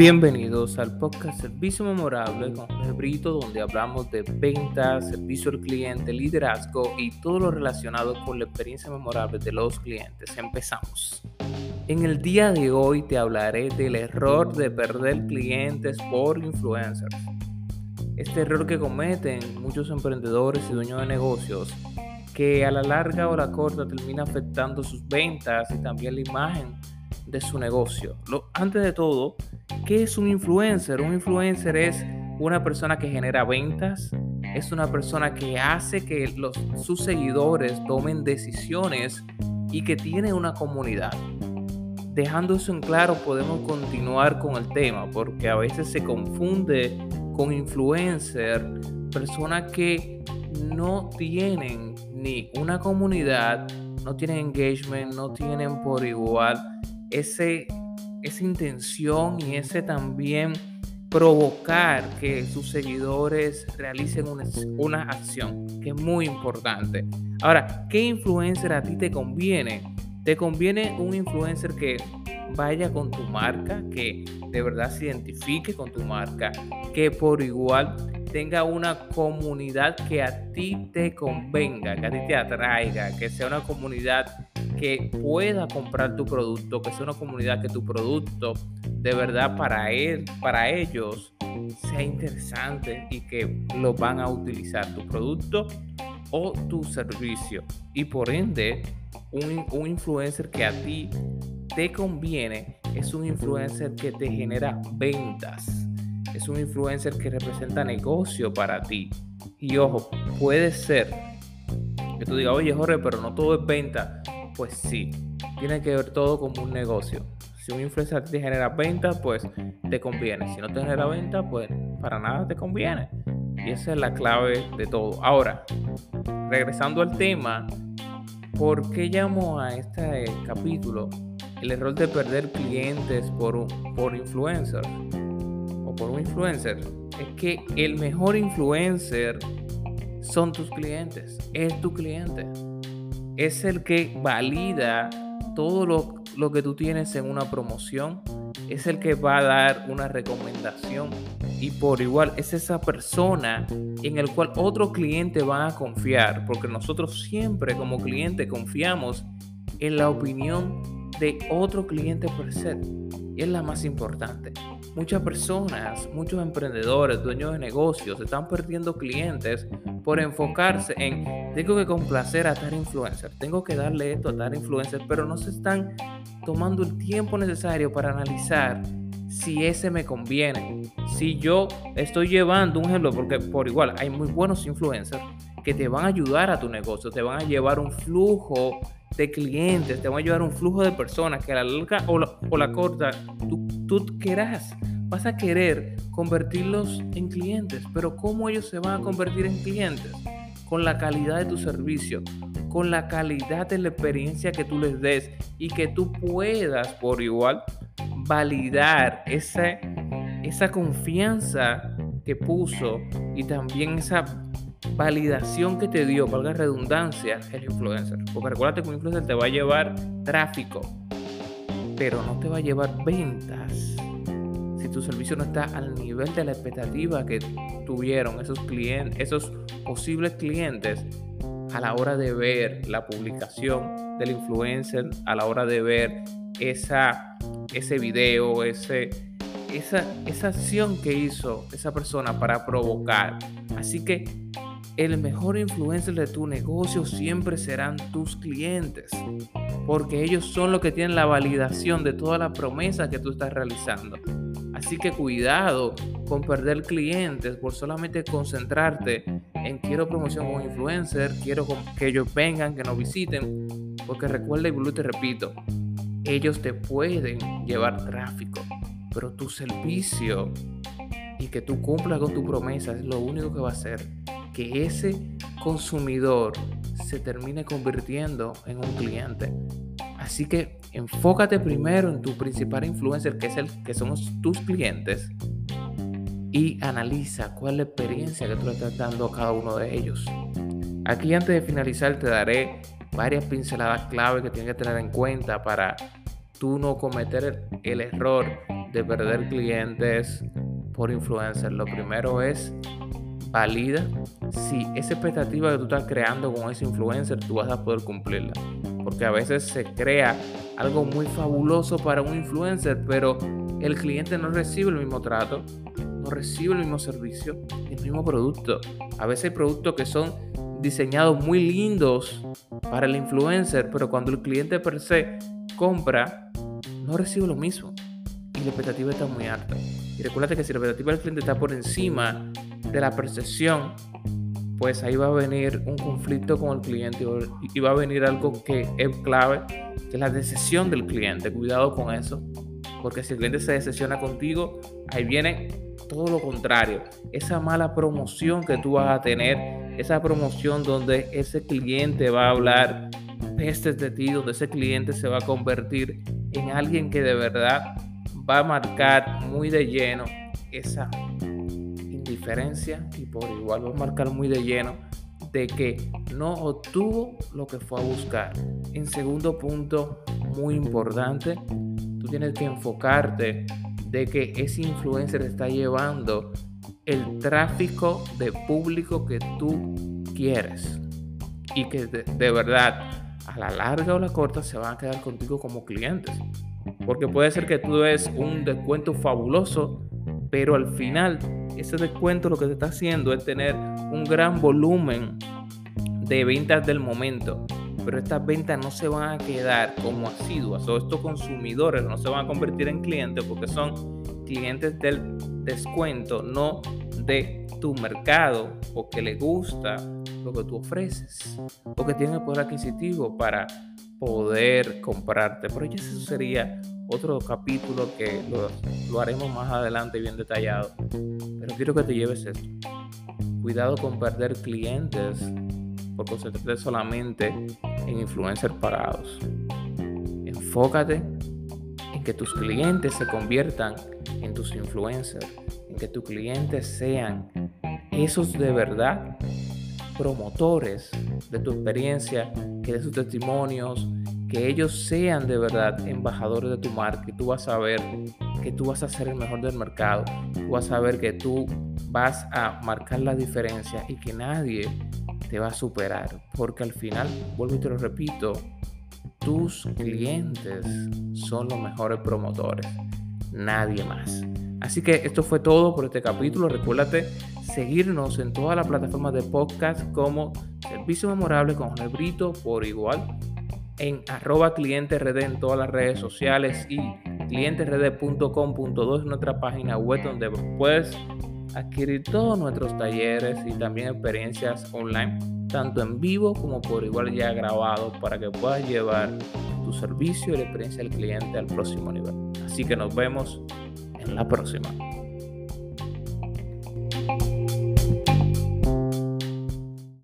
Bienvenidos al podcast Servicio Memorable con el Brito, donde hablamos de ventas, servicio al cliente, liderazgo y todo lo relacionado con la experiencia memorable de los clientes. Empezamos. En el día de hoy te hablaré del error de perder clientes por influencers. Este error que cometen muchos emprendedores y dueños de negocios que a la larga o la corta termina afectando sus ventas y también la imagen de su negocio. Lo, antes de todo, ¿qué es un influencer? Un influencer es una persona que genera ventas, es una persona que hace que los, sus seguidores tomen decisiones y que tiene una comunidad. Dejando eso en claro, podemos continuar con el tema, porque a veces se confunde con influencer, personas que no tienen ni una comunidad, no tienen engagement, no tienen por igual ese, esa intención y ese también provocar que sus seguidores realicen una, una, acción, que es muy importante. Ahora, ¿qué influencer a ti te conviene? Te conviene un influencer que vaya con tu marca, que de verdad se identifique con tu marca, que por igual tenga una comunidad que a ti te convenga, que a ti te atraiga, que sea una comunidad que pueda comprar tu producto, que sea una comunidad que tu producto de verdad para él, para ellos sea interesante y que lo van a utilizar tu producto o tu servicio. Y por ende un, un influencer que a ti te conviene es un influencer que te genera ventas es un influencer que representa negocio para ti. Y ojo, puede ser que tú digas, oye Jorge, pero no todo es venta. Pues sí, tiene que ver todo como un negocio. Si un influencer te genera venta, pues te conviene. Si no te genera venta, pues para nada te conviene. Y esa es la clave de todo. Ahora, regresando al tema, ¿por qué llamo a este capítulo el error de perder clientes por, por influencers? Por un influencer es que el mejor influencer son tus clientes, es tu cliente. Es el que valida todo lo, lo que tú tienes en una promoción, es el que va a dar una recomendación y por igual es esa persona en el cual otro cliente va a confiar, porque nosotros siempre como cliente confiamos en la opinión de otro cliente por ser es la más importante. Muchas personas, muchos emprendedores, dueños de negocios, están perdiendo clientes por enfocarse en tengo que complacer a tal influencer, tengo que darle esto a tal influencer, pero no se están tomando el tiempo necesario para analizar si ese me conviene. Si yo estoy llevando un ejemplo, porque por igual hay muy buenos influencers que te van a ayudar a tu negocio, te van a llevar un flujo de clientes, te van a llevar un flujo de personas que a la larga o la, o la corta tú, tú querás. Vas a querer convertirlos en clientes, pero ¿cómo ellos se van a convertir en clientes? Con la calidad de tu servicio, con la calidad de la experiencia que tú les des y que tú puedas por igual validar esa, esa confianza que puso y también esa validación que te dio, valga redundancia, el influencer. Porque recuerda que un influencer te va a llevar tráfico, pero no te va a llevar ventas. Si tu servicio no está al nivel de la expectativa que tuvieron esos clientes, esos posibles clientes a la hora de ver la publicación del influencer, a la hora de ver esa, ese video, ese, esa, esa acción que hizo esa persona para provocar. Así que el mejor influencer de tu negocio siempre serán tus clientes, porque ellos son los que tienen la validación de toda la promesa que tú estás realizando. Así que cuidado con perder clientes por solamente concentrarte en quiero promoción con influencer, quiero que ellos vengan, que nos visiten, porque recuerda y te repito, ellos te pueden llevar tráfico, pero tu servicio y que tú cumplas con tu promesa es lo único que va a hacer que ese consumidor se termine convirtiendo en un cliente. Así que enfócate primero en tu principal influencer, que es el que somos tus clientes, y analiza cuál es la experiencia que tú le estás dando a cada uno de ellos. Aquí antes de finalizar te daré varias pinceladas clave que tienes que tener en cuenta para tú no cometer el, error de perder clientes por influencer. Lo primero es valida si esa expectativa que tú estás creando con ese influencer tú vas a poder cumplirla. Porque a veces se crea algo muy fabuloso para un influencer, pero el cliente no recibe el mismo trato, no recibe el mismo servicio, el mismo producto. A veces hay productos que son diseñados muy lindos para el influencer, pero cuando el cliente per se compra, no recibe lo mismo. Y la expectativa está muy alta. Y recuerda que si la expectativa del cliente está por encima de la percepción, pues ahí va a venir un conflicto con el cliente y va a venir algo que es clave, que es la decisión del cliente. Cuidado con eso, porque si el cliente se decepciona contigo, ahí viene todo lo contrario. Esa mala promoción que tú vas a tener, esa promoción donde ese cliente va a hablar pestes de ti, donde ese cliente se va a convertir en alguien que de verdad va a marcar muy de lleno esa indiferencia y por igual va a marcar muy de lleno de que no obtuvo lo que fue a buscar. En segundo punto, muy importante, tú tienes que enfocarte de que ese influencer está llevando el tráfico de público que tú quieres y que de, verdad a la larga o la corta se van a quedar contigo como clientes. Porque puede ser que tú des un descuento fabuloso, pero al final ese descuento lo que te está haciendo es tener un gran volumen de ventas del momento pero estas ventas no se van a quedar como asiduas o estos consumidores no se van a convertir en clientes porque son clientes del descuento, no de tu mercado o que le gusta lo que tú ofreces o que tiene el poder adquisitivo para poder comprarte. Pero ya eso sería otro capítulo que lo, lo haremos más adelante bien detallado. Pero quiero que te lleves esto. Cuidado con perder clientes por concentrarte solamente en influencers pagados. Enfócate en que tus clientes se conviertan en tus influencers, en que tus clientes sean esos de verdad promotores de tu experiencia, que de sus testimonios, que ellos sean de verdad embajadores de tu marca y tú vas a ver que tú vas a ser el mejor del mercado, tú vas a ver que tú vas a marcar la diferencia y que nadie te va a superar, porque al final, vuelvo y te lo repito, tus clientes son los mejores promotores, nadie más. Así que esto fue todo por este capítulo. Recuérdate seguirnos en todas las plataformas de podcast como Servicio Memorable con Jorge Brito por igual en arroba clientes en todas las redes sociales y clientesred.com.do es nuestra página web donde puedes adquirir todos nuestros talleres y también experiencias online, tanto en vivo como por igual ya grabado, para que puedas llevar tu servicio y la experiencia del cliente al próximo nivel. Así que nos vemos en la próxima.